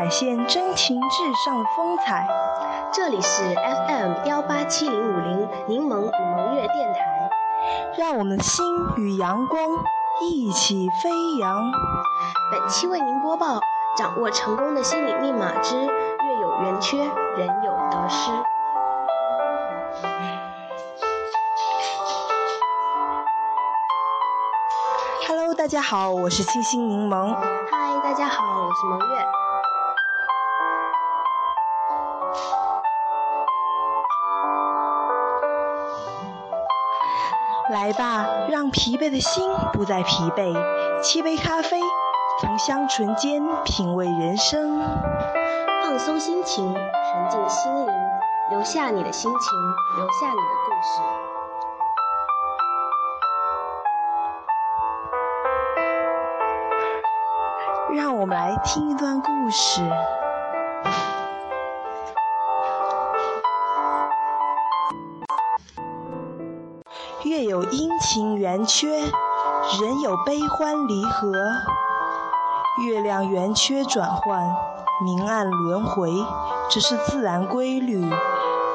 展现真情至上的风采。这里是 FM 幺八七零五零柠檬与萌月电台，让我们的心与阳光一起飞扬。本期为您播报：掌握成功的心理密码之月有圆缺，人有得失。Hello，大家好，我是清新柠檬。嗨，大家好，我是萌月。来吧，让疲惫的心不再疲惫，沏杯咖啡，从香醇间品味人生，放松心情，沉静心灵，留下你的心情，留下你的故事。让我们来听一段故事。有阴晴圆缺，人有悲欢离合。月亮圆缺转换，明暗轮回，这是自然规律，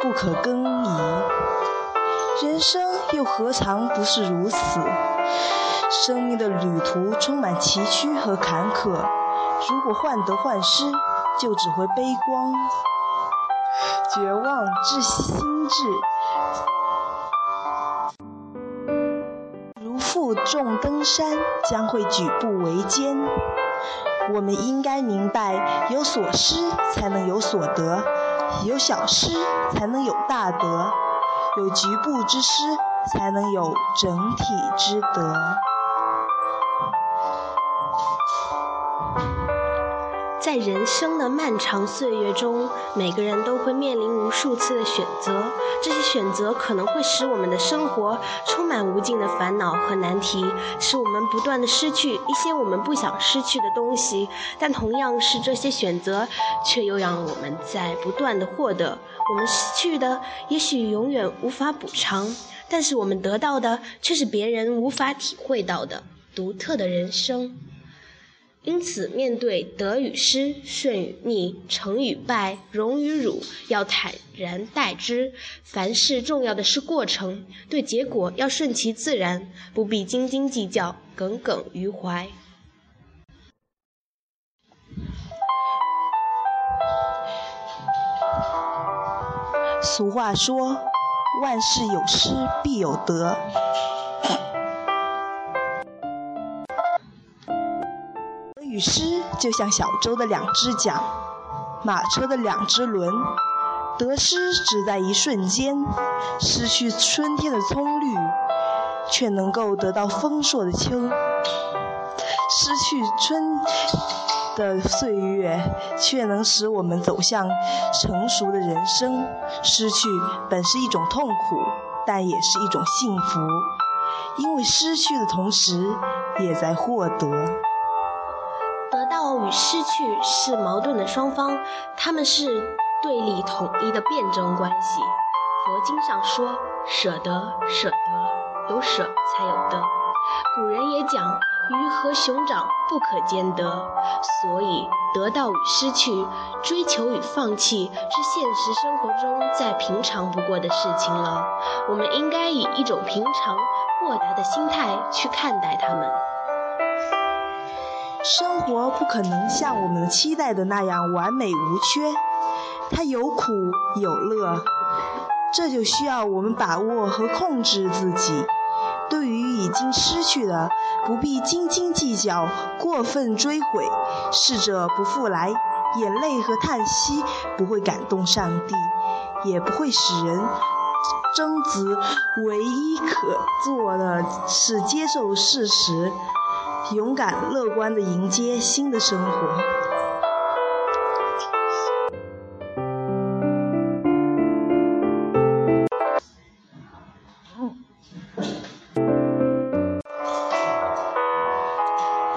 不可更移。人生又何尝不是如此？生命的旅途充满崎岖和坎坷，如果患得患失，就只会悲观、绝望、窒心智。重登山，将会举步维艰。我们应该明白，有所失才能有所得，有小失才能有大得，有局部之失才能有整体之得。在人生的漫长岁月中，每个人都会面临无数次的选择。这些选择可能会使我们的生活充满无尽的烦恼和难题，使我们不断的失去一些我们不想失去的东西。但同样是这些选择，却又让我们在不断的获得。我们失去的也许永远无法补偿，但是我们得到的却是别人无法体会到的独特的人生。因此，面对得与失、顺与逆、成与败、荣与辱，要坦然待之。凡事重要的是过程，对结果要顺其自然，不必斤斤计较、耿耿于怀。俗话说：“万事有失必有得。”与失就像小舟的两只桨，马车的两只轮。得失只在一瞬间，失去春天的葱绿，却能够得到丰硕的秋；失去春的岁月，却能使我们走向成熟的人生。失去本是一种痛苦，但也是一种幸福，因为失去的同时，也在获得。与失去是矛盾的双方，他们是对立统一的辩证关系。佛经上说：“舍得，舍得，有舍才有得。”古人也讲：“鱼和熊掌不可兼得。”所以，得到与失去，追求与放弃，是现实生活中再平常不过的事情了。我们应该以一种平常、豁达的心态去看待它们。生活不可能像我们期待的那样完美无缺，它有苦有乐，这就需要我们把握和控制自己。对于已经失去的，不必斤斤计较、过分追悔，逝者不复来，眼泪和叹息不会感动上帝，也不会使人争执。唯一可做的是接受事实。勇敢乐观地迎接新的生活。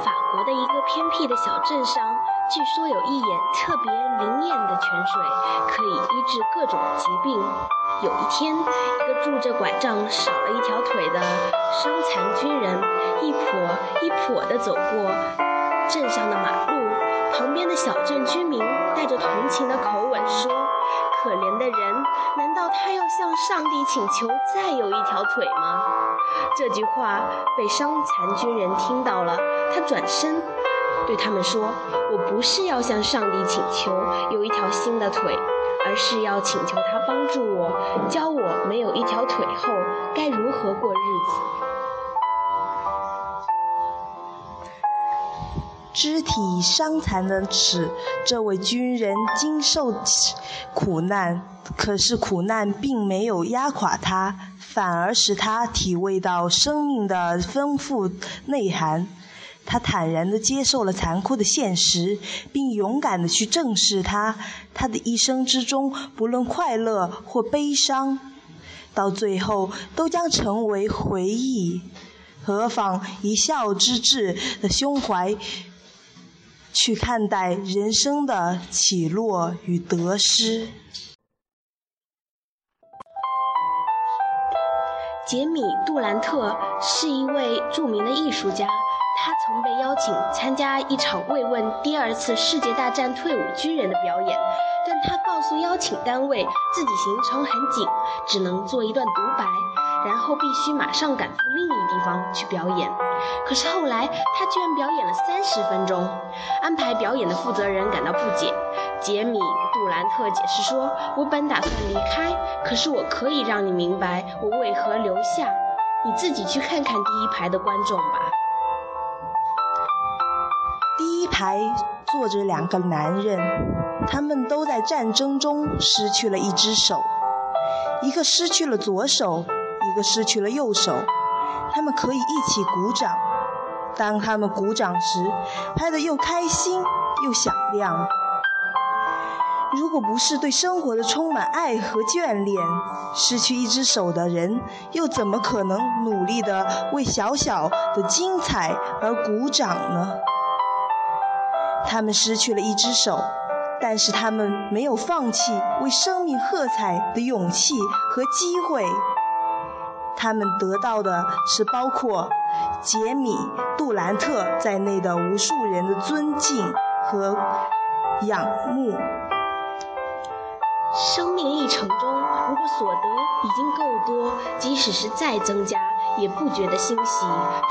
法国的一个偏僻的小镇上，据说有一眼特别灵验的泉水，可以医治各种疾病。有一天，一个拄着拐杖、少了一条腿的伤残军人，一跛一跛地走过镇上的马路，旁边的小镇居民带着同情的口吻说：“可怜的人，难道他要向上帝请求再有一条腿吗？”这句话被伤残军人听到了，他转身对他们说：“我不是要向上帝请求有一条新的腿。”而是要请求他帮助我，教我没有一条腿后该如何过日子。肢体伤残的使这位军人经受苦难，可是苦难并没有压垮他，反而使他体味到生命的丰富内涵。他坦然地接受了残酷的现实，并勇敢地去正视它。他的一生之中，不论快乐或悲伤，到最后都将成为回忆。何妨一笑之志的胸怀，去看待人生的起落与得失。杰米·杜兰特是一位著名的艺术家。他曾被邀请参加一场慰问第二次世界大战退伍军人的表演，但他告诉邀请单位自己行程很紧，只能做一段独白，然后必须马上赶赴另一地方去表演。可是后来他居然表演了三十分钟，安排表演的负责人感到不解。杰米·杜兰特解释说：“我本打算离开，可是我可以让你明白我为何留下。你自己去看看第一排的观众吧。”还坐着两个男人，他们都在战争中失去了一只手，一个失去了左手，一个失去了右手。他们可以一起鼓掌，当他们鼓掌时，拍得又开心又响亮。如果不是对生活的充满爱和眷恋，失去一只手的人又怎么可能努力地为小小的精彩而鼓掌呢？他们失去了一只手，但是他们没有放弃为生命喝彩的勇气和机会。他们得到的是包括杰米·杜兰特在内的无数人的尊敬和仰慕。生命历程中，如果所得已经够多，即使是再增加，也不觉得欣喜；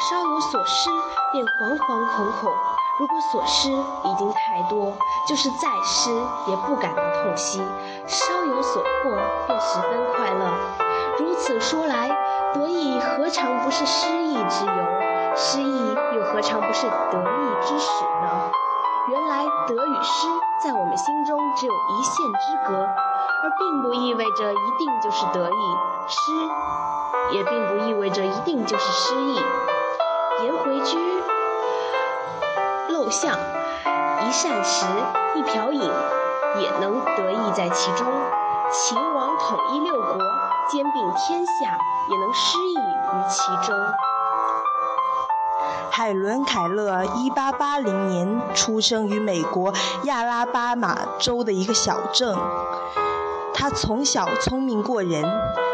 稍有所失，便惶惶恐恐。如果所失已经太多，就是再失也不感到痛惜；稍有所获，便十分快乐。如此说来，得意何尝不是失意之由？失意又何尝不是得意之始呢？原来得与失在我们心中只有一线之隔，而并不意味着一定就是得意；失也并不意味着一定就是失意。颜回居。像一扇石，一瓢饮，也能得意在其中；秦王统一六国，兼并天下，也能失意于其中。海伦·凯勒1880年出生于美国亚拉巴马州的一个小镇。他从小聪明过人，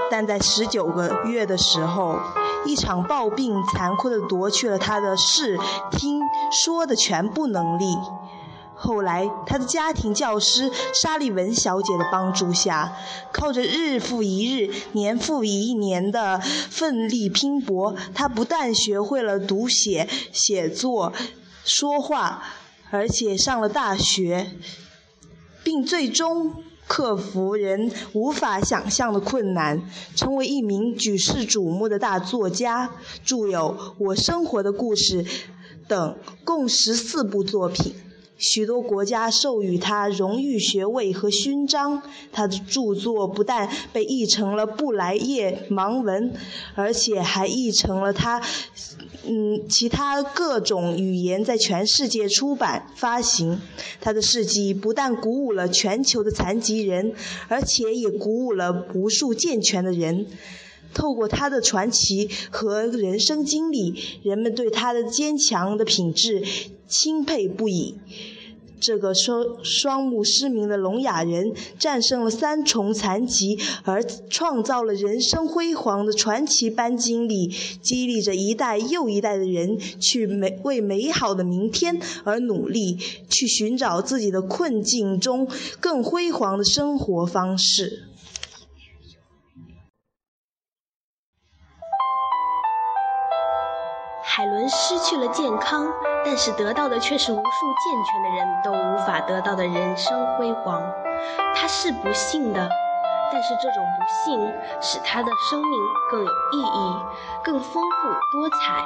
但在19个月的时候，一场暴病残酷地夺去了他的视听。说的全部能力。后来，他的家庭教师沙利文小姐的帮助下，靠着日复一日、年复一年的奋力拼搏，他不但学会了读写、写作、说话，而且上了大学，并最终克服人无法想象的困难，成为一名举世瞩目的大作家，著有《我生活的故事》。等共十四部作品，许多国家授予他荣誉学位和勋章。他的著作不但被译成了布莱叶盲文，而且还译成了他嗯其他各种语言，在全世界出版发行。他的事迹不但鼓舞了全球的残疾人，而且也鼓舞了无数健全的人。透过他的传奇和人生经历，人们对他的坚强的品质钦佩不已。这个双双目失明的聋哑人战胜了三重残疾，而创造了人生辉煌的传奇般经历，激励着一代又一代的人去美为美好的明天而努力，去寻找自己的困境中更辉煌的生活方式。海伦失去了健康，但是得到的却是无数健全的人都无法得到的人生辉煌。他是不幸的，但是这种不幸使他的生命更有意义、更丰富多彩。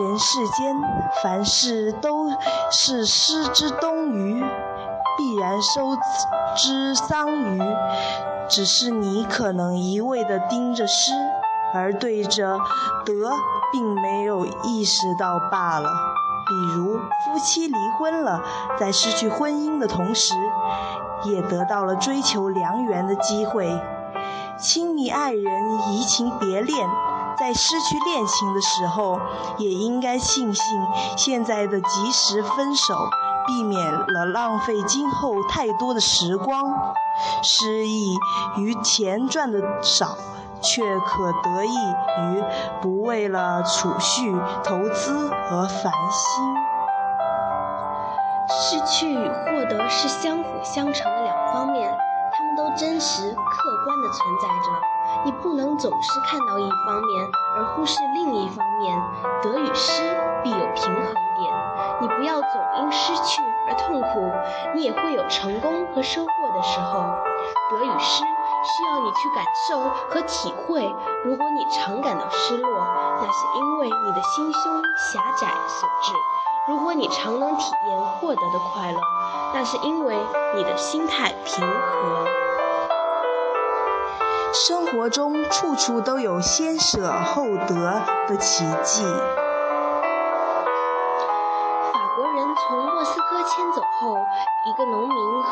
人世间凡事都是失之东隅，必然收之桑榆。只是你可能一味地盯着失，而对着得并没有意识到罢了。比如夫妻离婚了，在失去婚姻的同时，也得到了追求良缘的机会。亲密爱人移情别恋，在失去恋情的时候，也应该庆幸现在的及时分手。避免了浪费今后太多的时光，失意于钱赚的少，却可得益于不为了储蓄、投资而烦心。失去与获得是相辅相成的两方面，它们都真实客观地存在着。你不能总是看到一方面而忽视另一方面，得与失必有平衡点。你不要总因失去而痛苦，你也会有成功和收获的时候。得与失需要你去感受和体会。如果你常感到失落，那是因为你的心胸狭窄所致；如果你常能体验获得的快乐，那是因为你的心态平和。生活中处处都有先舍后得的奇迹。法国人从莫斯科迁走后，一个农民和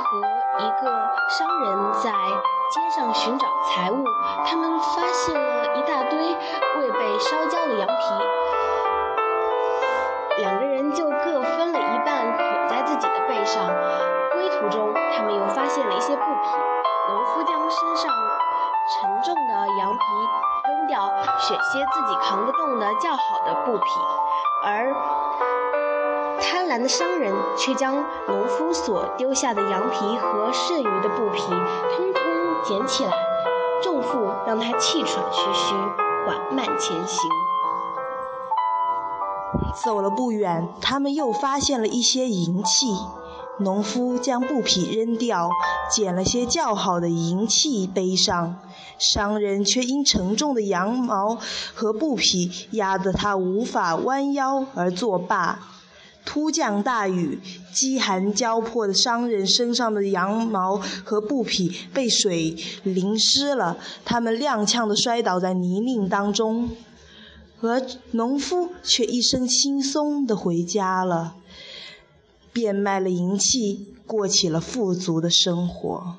一个商人在街上寻找财物。他们发现了一大堆未被烧焦的羊皮，两个人就各分了一半捆在自己的背上。归途中，他们又发现了一些布匹。农夫将身上沉重的羊皮扔掉，选些自己扛得动的较好的布匹，而。贪婪的商人却将农夫所丢下的羊皮和剩余的布匹通捡起来，重负让他气喘吁吁，缓慢前行。走了不远，他们又发现了一些银器。农夫将布匹扔掉，捡了些较好的银器背上。商人却因沉重的羊毛和布匹压得他无法弯腰而作罢。突降大雨，饥寒交迫的商人身上的羊毛和布匹被水淋湿了，他们踉跄地摔倒在泥泞当中，而农夫却一身轻松地回家了，变卖了银器，过起了富足的生活。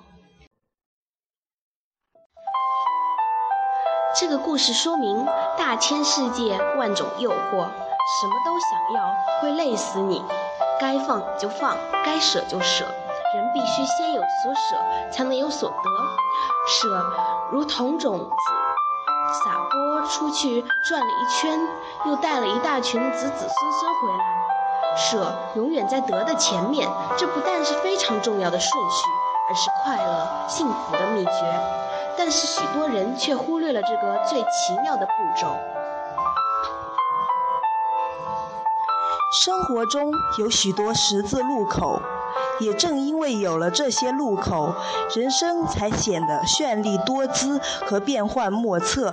这个故事说明，大千世界，万种诱惑。什么都想要会累死你，该放就放，该舍就舍。人必须先有所舍，才能有所得。舍如同种子，撒播出去转了一圈，又带了一大群子子孙孙回来。舍永远在得的前面，这不但是非常重要的顺序，而是快乐幸福的秘诀。但是许多人却忽略了这个最奇妙的步骤。生活中有许多十字路口，也正因为有了这些路口，人生才显得绚丽多姿和变幻莫测。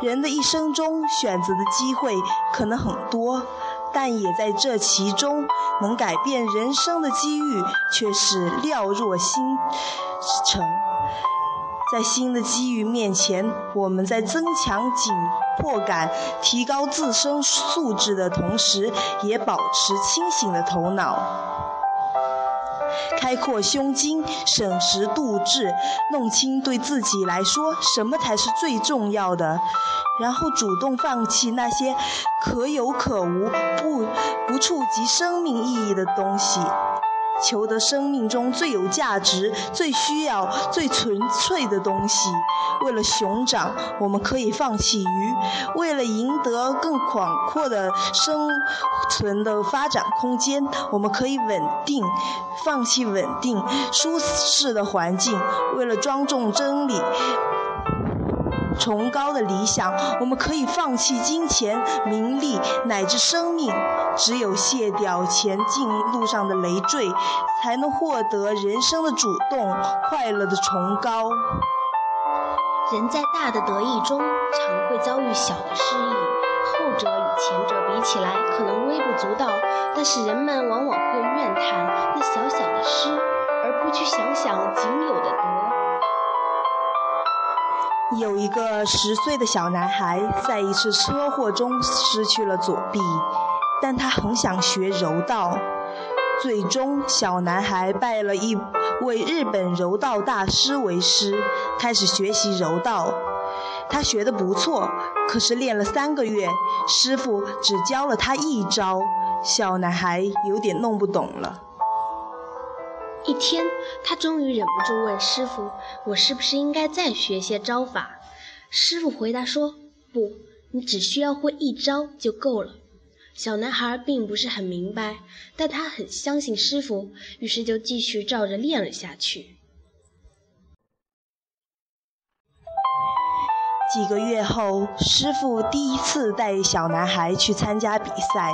人的一生中，选择的机会可能很多，但也在这其中，能改变人生的机遇却是寥若星辰。在新的机遇面前，我们在增强紧迫感、提高自身素质的同时，也保持清醒的头脑。开阔胸襟，审时度势，弄清对自己来说什么才是最重要的，然后主动放弃那些可有可无、不不触及生命意义的东西。求得生命中最有价值、最需要、最纯粹的东西。为了熊掌，我们可以放弃鱼；为了赢得更广阔的生存的发展空间，我们可以稳定，放弃稳定、舒适的环境；为了庄重真理。崇高的理想，我们可以放弃金钱、名利乃至生命。只有卸掉前进路上的累赘，才能获得人生的主动、快乐的崇高。人在大的得意中，常会遭遇小的失意，后者与前者比起来，可能微不足道，但是人们往往会怨叹那小小的失，而不去想想仅有的得。有一个十岁的小男孩在一次车祸中失去了左臂，但他很想学柔道。最终，小男孩拜了一位日本柔道大师为师，开始学习柔道。他学得不错，可是练了三个月，师傅只教了他一招，小男孩有点弄不懂了。一天，他终于忍不住问师傅：“我是不是应该再学些招法？”师傅回答说：“不，你只需要会一招就够了。”小男孩并不是很明白，但他很相信师傅，于是就继续照着练了下去。几个月后，师傅第一次带小男孩去参加比赛。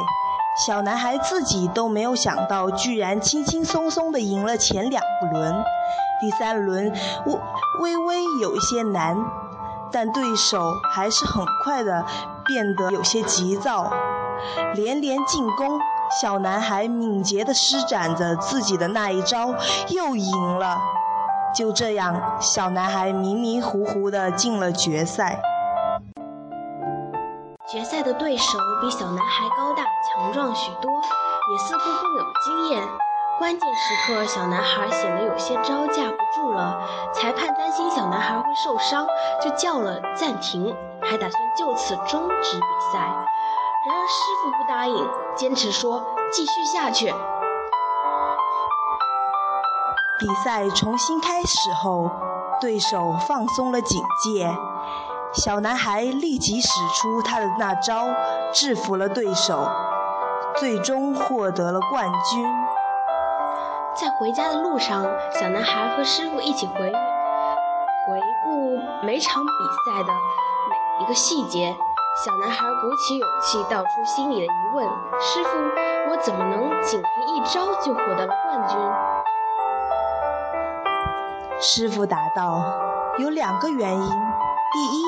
小男孩自己都没有想到，居然轻轻松松地赢了前两轮。第三轮微微微有一些难，但对手还是很快地变得有些急躁，连连进攻。小男孩敏捷地施展着自己的那一招，又赢了。就这样，小男孩迷迷糊糊地进了决赛。决赛的对手比小男孩高大强壮许多，也似乎更有经验。关键时刻，小男孩显得有些招架不住了。裁判担心小男孩会受伤，就叫了暂停，还打算就此终止比赛。然而师傅不答应，坚持说继续下去。比赛重新开始后，对手放松了警戒。小男孩立即使出他的那招，制服了对手，最终获得了冠军。在回家的路上，小男孩和师傅一起回回顾每场比赛的每一个细节。小男孩鼓起勇气道出心里的疑问：“师傅，我怎么能仅凭一招就获得了冠军？”师傅答道：“有两个原因。第一，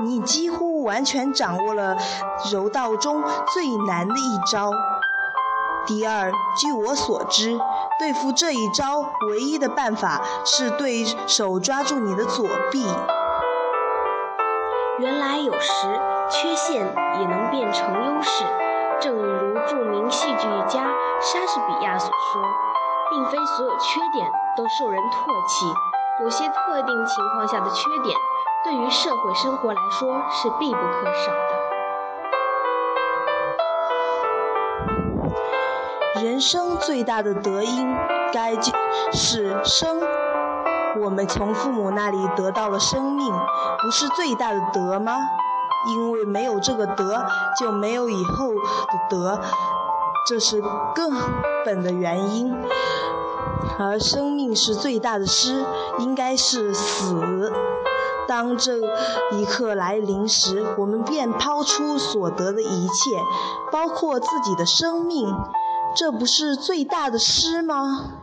你几乎完全掌握了柔道中最难的一招。第二，据我所知，对付这一招唯一的办法是对手抓住你的左臂。原来有时缺陷也能变成优势，正如著名戏剧家莎士比亚所说，并非所有缺点都受人唾弃，有些特定情况下的缺点。对于社会生活来说是必不可少的。人生最大的德应该就是生。我们从父母那里得到了生命，不是最大的德吗？因为没有这个德，就没有以后的德，这是根本的原因。而生命是最大的失，应该是死。当这一刻来临时，我们便抛出所得的一切，包括自己的生命，这不是最大的失吗？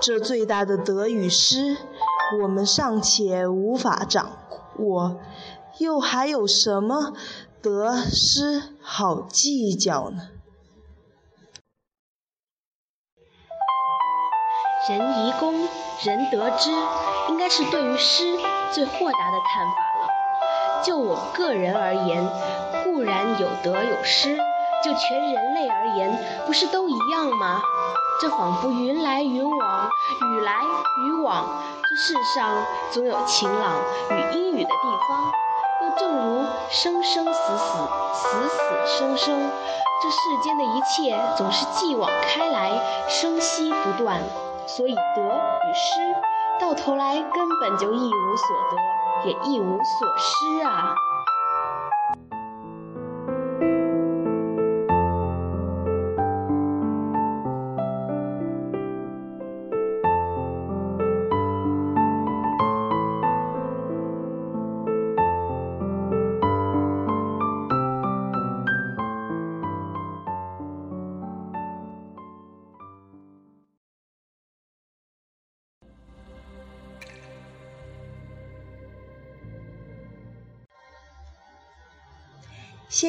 这最大的得与失，我们尚且无法掌握，又还有什么得失好计较呢？人宜公，人得之，应该是对于诗最豁达的看法了。就我个人而言，固然有得有失，就全人类而言，不是都一样吗？这仿佛云来云往，雨来雨往。这世上总有晴朗与阴雨的地方，又正如生生死死，死死生生。这世间的一切总是继往开来，生息不断。所以得与失，到头来根本就一无所得，也一无所失啊。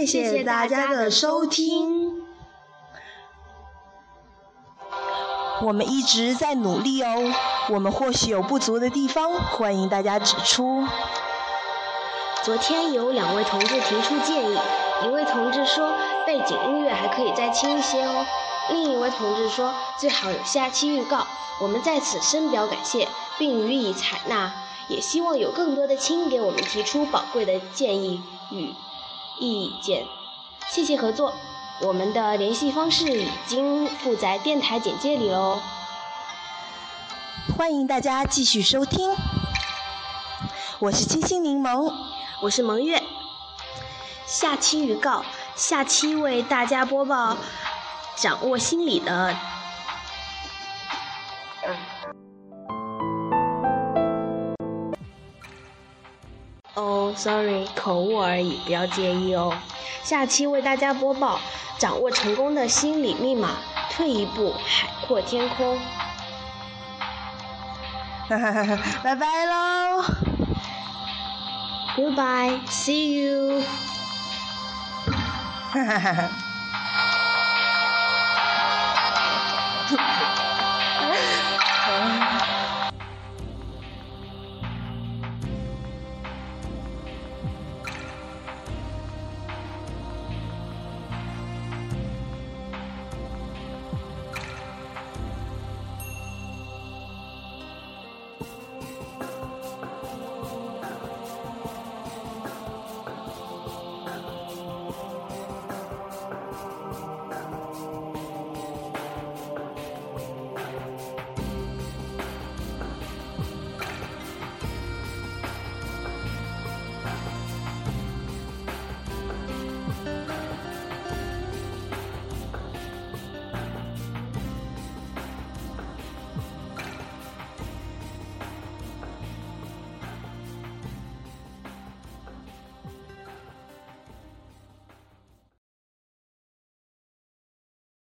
谢谢大家的收听，我们一直在努力哦。我们或许有不足的地方，欢迎大家指出。昨天有两位同志提出建议，一位同志说背景音乐还可以再轻一些哦，另一位同志说最好有下期预告。我们在此深表感谢，并予以采纳，也希望有更多的亲给我们提出宝贵的建议与。意见，谢谢合作。我们的联系方式已经附在电台简介里喽，欢迎大家继续收听。我是清新柠檬，我是萌月。下期预告：下期为大家播报掌握心理的。哦，sorry，口误而已，不要介意哦。下期为大家播报掌握成功的心理密码，退一步海阔天空。哈哈哈哈，拜拜喽！Goodbye，see you。哈哈哈哈。